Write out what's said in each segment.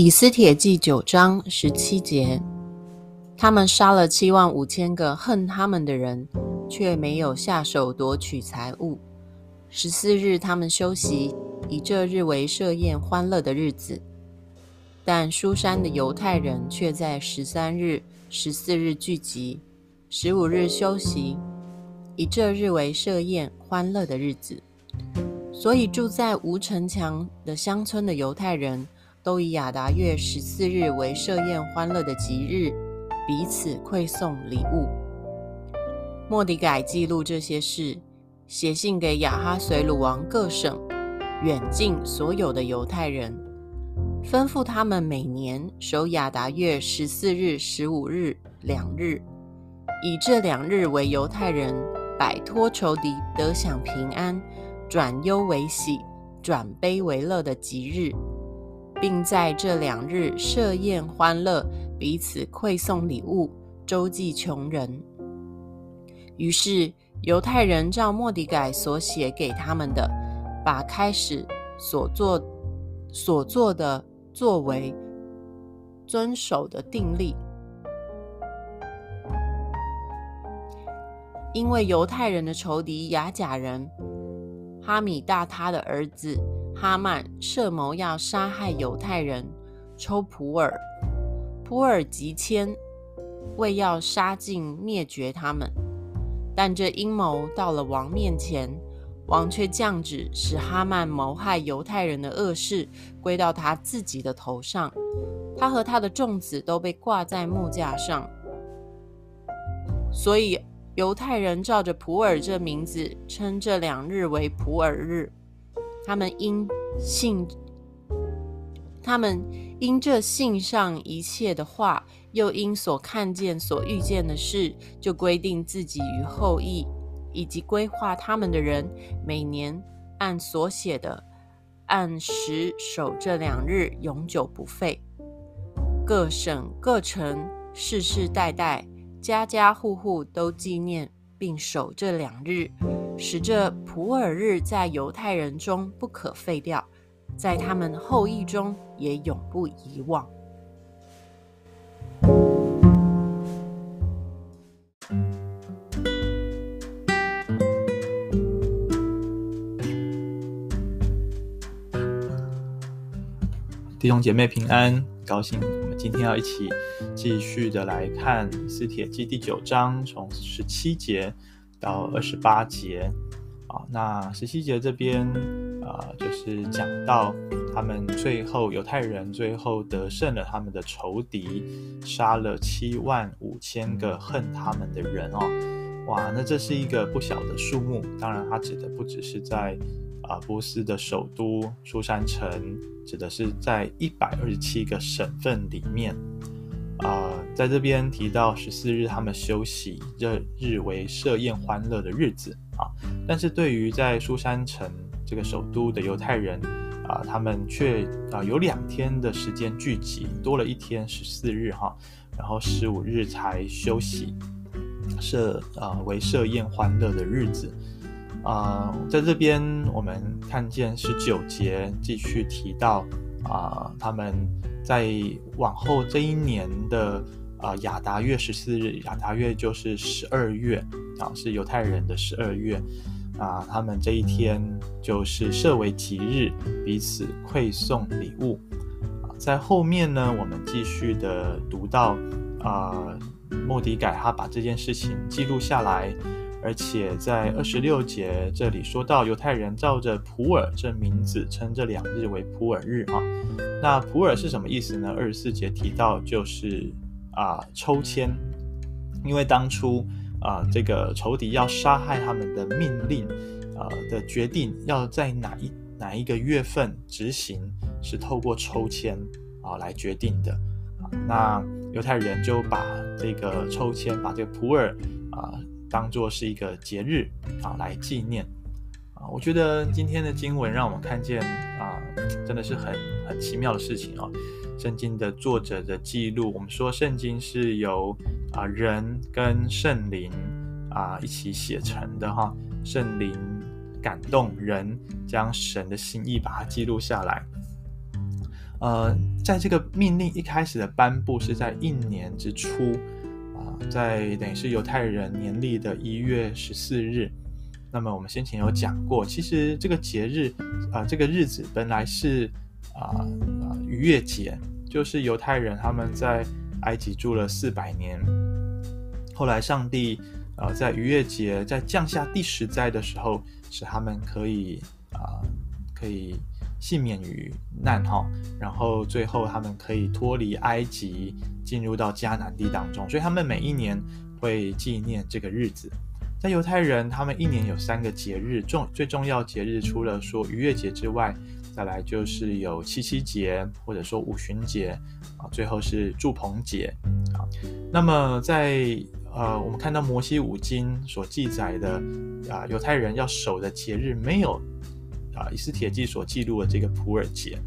以斯帖记九章十七节，他们杀了七万五千个恨他们的人，却没有下手夺取财物。十四日，他们休息，以这日为设宴欢乐的日子。但书珊的犹太人却在十三日、十四日聚集，十五日休息，以这日为设宴欢乐的日子。所以住在无城墙的乡村的犹太人。都以亚达月十四日为设宴欢乐的吉日，彼此馈送礼物。莫迪改记录这些事，写信给雅哈随鲁王各省远近所有的犹太人，吩咐他们每年守亚达月十四日、十五日两日，以这两日为犹太人摆脱仇敌、得享平安、转忧为喜、转悲为乐的吉日。并在这两日设宴欢乐，彼此馈送礼物，周济穷人。于是犹太人照莫底改所写给他们的，把开始所做所做的作为遵守的定例。因为犹太人的仇敌亚甲人哈米大他的儿子。哈曼设谋要杀害犹太人，抽普珥。普珥急迁，为要杀尽灭绝他们。但这阴谋到了王面前，王却降旨，使哈曼谋害犹太人的恶事归到他自己的头上。他和他的众子都被挂在木架上。所以犹太人照着普珥这名字，称这两日为普珥日。他们因信，他们因这信上一切的话，又因所看见、所遇见的事，就规定自己与后裔以及规划他们的人，每年按所写的，按时守这两日，永久不废。各省各城世世代代，家家户户都纪念并守这两日。使这普珥日在犹太人中不可废掉，在他们后裔中也永不遗忘。弟兄姐妹平安，高兴我们今天要一起继续的来看《以斯帖记》第九章，从十七节。到二十八节，啊，那十七节这边啊，就是讲到他们最后犹太人最后得胜了他们的仇敌，杀了七万五千个恨他们的人哦，哇，那这是一个不小的数目。当然，它指的不只是在啊波斯的首都苏珊城，指的是在一百二十七个省份里面。啊、在这边提到十四日他们休息，这日为设宴欢乐的日子啊。但是对于在苏珊城这个首都的犹太人啊，他们却啊有两天的时间聚集，多了一天十四日哈、然后十五日才休息，设啊为设宴欢乐的日子啊。在这边我们看见十九节继续提到啊，他们。在往后这一年的啊亚达月十四日，亚达月就是十二月啊，是犹太人的十二月啊，他们这一天就是设为吉日，彼此馈送礼物啊。在后面呢，我们继续的读到啊，莫迪改他把这件事情记录下来。而且在二十六节这里说到，犹太人照着普尔这名字称这两日为普尔日啊。那普尔是什么意思呢？二十四节提到就是啊抽签，因为当初啊这个仇敌要杀害他们的命令啊的决定要在哪一哪一个月份执行，是透过抽签啊来决定的啊。那犹太人就把这个抽签，把这个普尔啊。当做是一个节日啊来纪念。啊，我觉得今天的经文让我们看见啊，真的是很很奇妙的事情哦。圣经的作者的记录，我们说圣经是由啊人跟圣灵啊一起写成的哈，圣灵感动人将神的心意把它记录下来。呃，在这个命令一开始的颁布是在一年之初，在等于是犹太人年历的一月十四日。那么我们先前有讲过，其实这个节日啊，这个日子本来是啊啊逾越节，就是犹太人他们在埃及住了四百年，后来上帝啊，在逾越节在降下第十灾的时候，使他们可以啊，可以幸免于难哈，然后最后他们可以脱离埃及，进入到迦南地当中，所以他们每一年会纪念这个日子。在犹太人，他们一年有三个节日，重最重要节日，除了说逾越节之外，再来就是有七夕节，或者说五旬节，啊，最后是祝棚节，啊，那么在呃，我们看到摩西五经所记载的啊，犹太人要守的节日，没有啊，以斯帖记所记录的这个普尔节，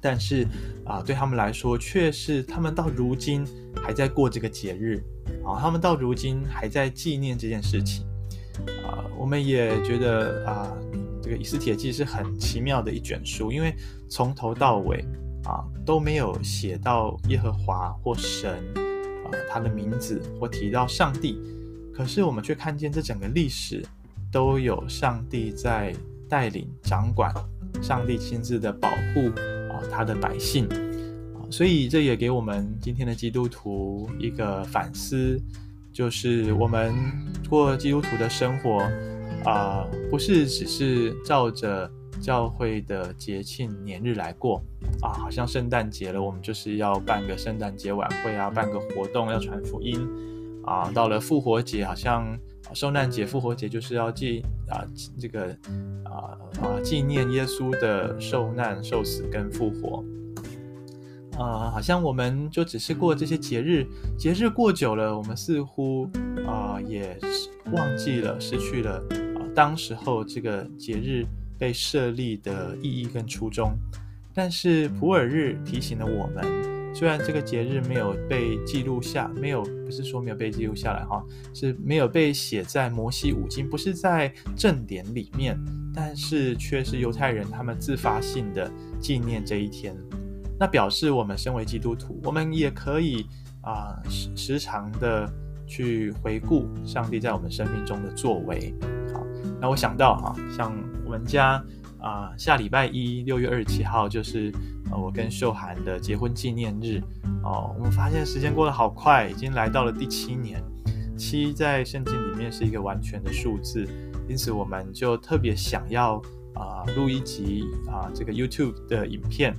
但是啊，对他们来说，却是他们到如今还在过这个节日。啊，他们到如今还在纪念这件事情，啊，我们也觉得啊，这个《以斯帖记》是很奇妙的一卷书，因为从头到尾啊都没有写到耶和华或神啊他的名字或提到上帝，可是我们却看见这整个历史都有上帝在带领掌管，上帝亲自的保护啊他的百姓啊。所以这也给我们今天的基督徒一个反思，就是我们过基督徒的生活啊、不是只是照着教会的节庆年日来过啊，好像圣诞节了，我们就是要办个圣诞节晚会啊，办个活动要传福音啊，到了复活节，好像受难节、复活节就是要纪啊这个啊啊纪念耶稣的受难、受死跟复活。啊、好像我们就只是过这些节日，节日过久了，我们似乎啊、也忘记了，失去了啊、当时候这个节日被设立的意义跟初衷。但是普尔日提醒了我们，虽然这个节日没有被记录下，没有不是说没有被记录下来哈，是没有被写在摩西五经，不是在正典里面，但是却是犹太人他们自发性的纪念这一天。那表示我们身为基督徒，我们也可以啊时时常的去回顾上帝在我们生命中的作为。好，那我想到哈、啊，像我们家啊下礼拜一六月二十七号就是呃、我跟秀涵的结婚纪念日哦，我们发现时间过得好快，已经来到了第七年。七在圣经里面是一个完全的数字，因此我们就特别想要啊录一集啊这个 YouTube 的影片。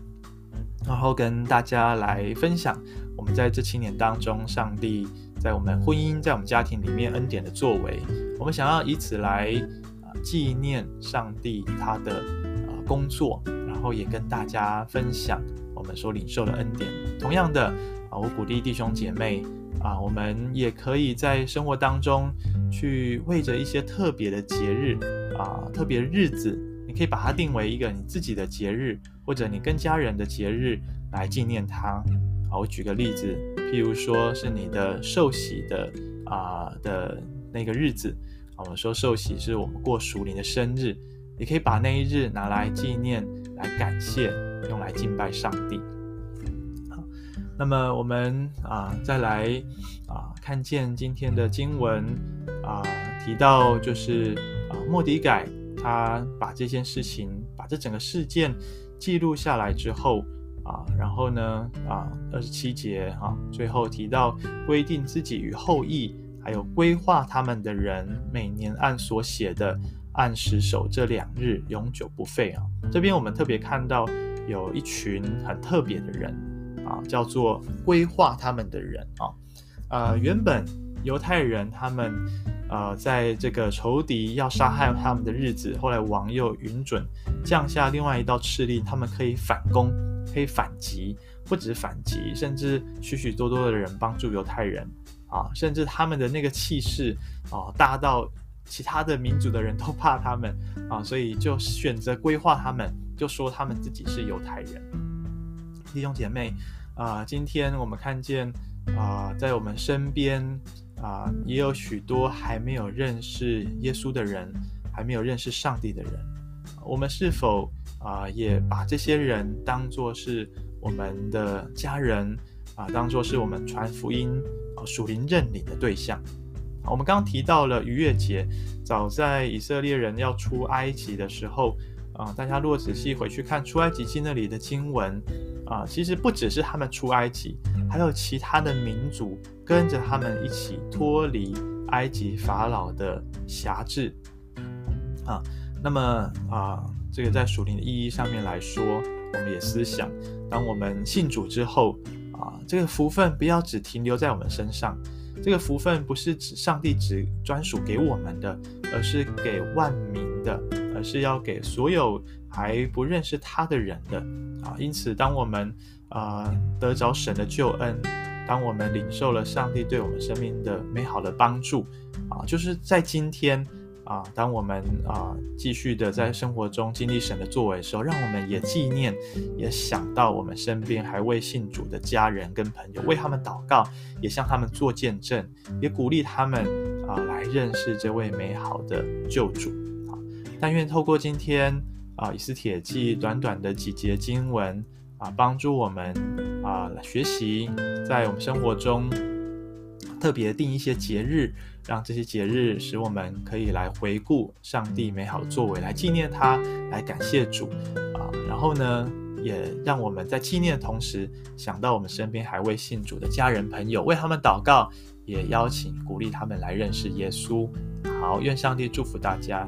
然后跟大家来分享我们在这七年当中，上帝在我们婚姻、在我们家庭里面恩典的作为。我们想要以此来啊纪念上帝他的啊工作，后也跟大家分享我们所领受的恩典。同样的啊，我鼓励弟兄姐妹啊，我们也可以在生活当中去为着一些特别的节日啊、特别日子，你可以把它定为一个你自己的节日。或者你跟家人的节日来纪念他，好，我举个例子，譬如说是你的受喜的啊、的那个日子，我们说受喜是我们过属灵的生日，你可以把那一日拿来纪念、来感谢，用来敬拜上帝。好，那么我们啊再来啊看见今天的经文啊提到就是啊末底改他把这件事情，把这整个事件。记录下来之后啊，然后呢啊，二十七节、啊，最后提到规定自己与后裔，还有规划他们的人，每年按所写的按时守这两日，永久不废啊。这边我们特别看到有一群很特别的人啊，叫做规划他们的人啊，呃，原本犹太人他们。呃，在这个仇敌要杀害他们的日子，后来王又允准降下另外一道敕令，他们可以反攻，可以反击，不止反击，甚至许许多多的人帮助犹太人啊，甚至他们的那个气势啊，大到其他的民族的人都怕他们啊，所以就选择规划他们，就说他们自己是犹太人。弟兄姐妹啊，今天我们看见啊，在我们身边。啊，也有许多还没有认识耶稣的人，还没有认识上帝的人。我们是否啊，也把这些人当作是我们的家人啊，当作是我们传福音啊属灵认领的对象。我们刚刚提到了逾越节，早在以色列人要出埃及的时候啊，大家若仔细回去看出埃及记那里的经文啊，其实不只是他们出埃及，还有其他的民族跟着他们一起脱离埃及法老的辖制啊。那么啊。这个在属灵的意义上面来说，我们也思想，当我们信主之后啊，这个福分不要只停留在我们身上，这个福分不是指上帝只专属给我们的，而是给万民的，而是要给所有还不认识他的人的啊。因此，当我们啊得着神的救恩，当我们领受了上帝对我们生命的美好的帮助啊，就是在今天。啊，当我们啊继续的在生活中经历神的作为的时候，让我们也纪念，也想到我们身边还未信主的家人跟朋友，为他们祷告，也向他们做见证，也鼓励他们啊来认识这位美好的救主。啊，但愿透过今天啊以斯帖记短短的几节经文啊，帮助我们啊学习，在我们生活中。特别定一些节日，让这些节日使我们可以来回顾上帝美好的作为，来纪念他，来感谢主啊。然后呢，也让我们在纪念的同时，想到我们身边还未信主的家人朋友，为他们祷告，也邀请鼓励他们来认识耶稣。好，愿上帝祝福大家。